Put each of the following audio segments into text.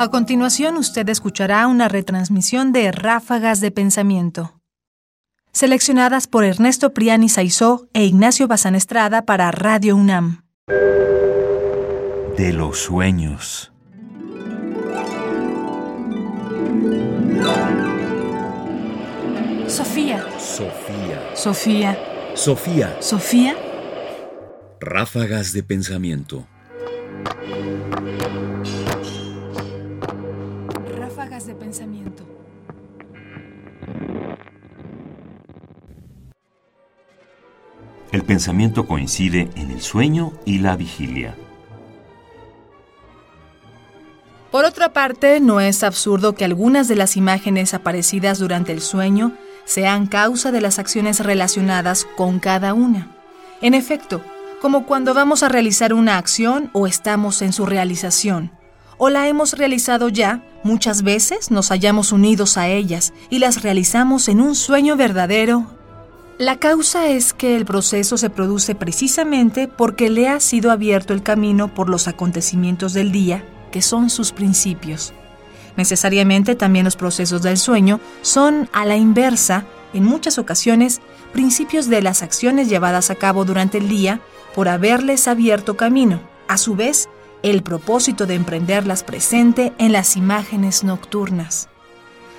A continuación, usted escuchará una retransmisión de Ráfagas de Pensamiento, seleccionadas por Ernesto Priani Saizó e Ignacio Bazán Estrada para Radio UNAM. De los sueños. Sofía. Sofía. Sofía. Sofía. Sofía. Ráfagas de pensamiento. Ráfagas de pensamiento. El pensamiento coincide en el sueño y la vigilia. Por otra parte, no es absurdo que algunas de las imágenes aparecidas durante el sueño sean causa de las acciones relacionadas con cada una. En efecto, como cuando vamos a realizar una acción o estamos en su realización, o la hemos realizado ya, muchas veces nos hallamos unidos a ellas y las realizamos en un sueño verdadero. La causa es que el proceso se produce precisamente porque le ha sido abierto el camino por los acontecimientos del día, que son sus principios. Necesariamente también los procesos del sueño son a la inversa, en muchas ocasiones, principios de las acciones llevadas a cabo durante el día por haberles abierto camino, a su vez, el propósito de emprenderlas presente en las imágenes nocturnas.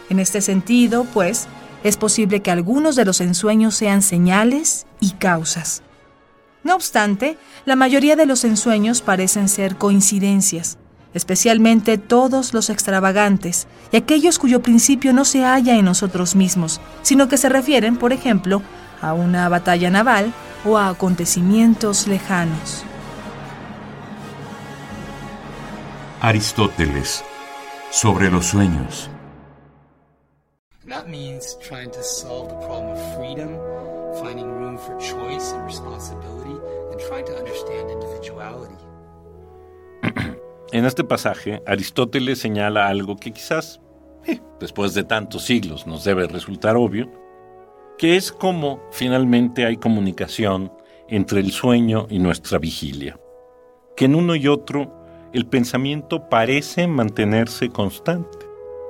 En este sentido, pues, es posible que algunos de los ensueños sean señales y causas. No obstante, la mayoría de los ensueños parecen ser coincidencias, especialmente todos los extravagantes y aquellos cuyo principio no se halla en nosotros mismos, sino que se refieren, por ejemplo, a una batalla naval o a acontecimientos lejanos. Trying to understand individuality. En este pasaje, Aristóteles señala algo que quizás, eh, después de tantos siglos, nos debe resultar obvio, que es cómo finalmente hay comunicación entre el sueño y nuestra vigilia, que en uno y otro el pensamiento parece mantenerse constante,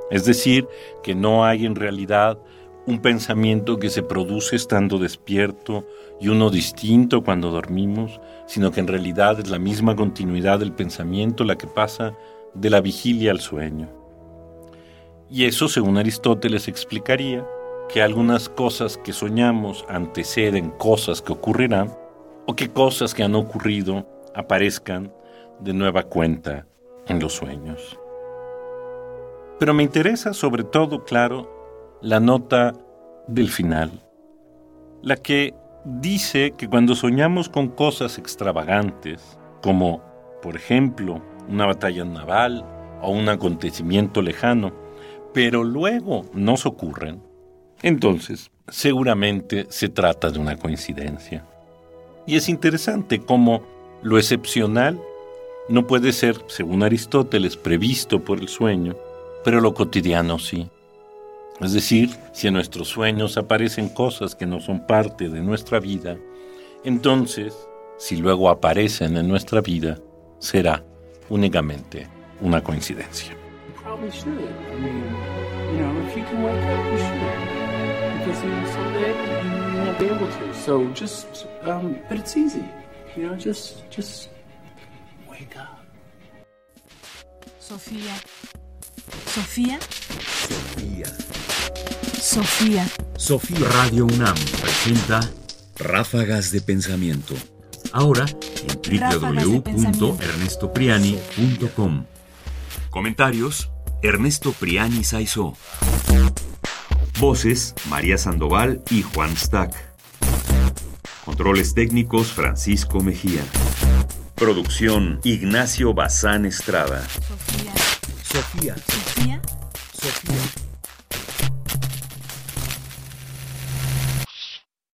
es decir, que no hay en realidad un pensamiento que se produce estando despierto y uno distinto cuando dormimos, sino que en realidad es la misma continuidad del pensamiento la que pasa de la vigilia al sueño. Y eso, según Aristóteles, explicaría que algunas cosas que soñamos anteceden cosas que ocurrirán, o que cosas que han ocurrido aparezcan de nueva cuenta en los sueños. Pero me interesa sobre todo, claro, la nota del final, la que dice que cuando soñamos con cosas extravagantes, como por ejemplo una batalla naval o un acontecimiento lejano, pero luego nos ocurren, entonces seguramente se trata de una coincidencia. Y es interesante cómo lo excepcional no puede ser, según Aristóteles, previsto por el sueño, pero lo cotidiano sí. Es decir, si en nuestros sueños aparecen cosas que no son parte de nuestra vida, entonces, si luego aparecen en nuestra vida, será únicamente una coincidencia. Sofía. Sofía. Sofía. Sofía. Sofía Radio UNAM presenta Ráfagas de Pensamiento. Ahora en www.ernestopriani.com. Comentarios: Ernesto Priani Saizó. Voces: María Sandoval y Juan Stack. Controles técnicos: Francisco Mejía. Producción: Ignacio Bazán Estrada. Sofía. Sofía. Sofía. Sofía.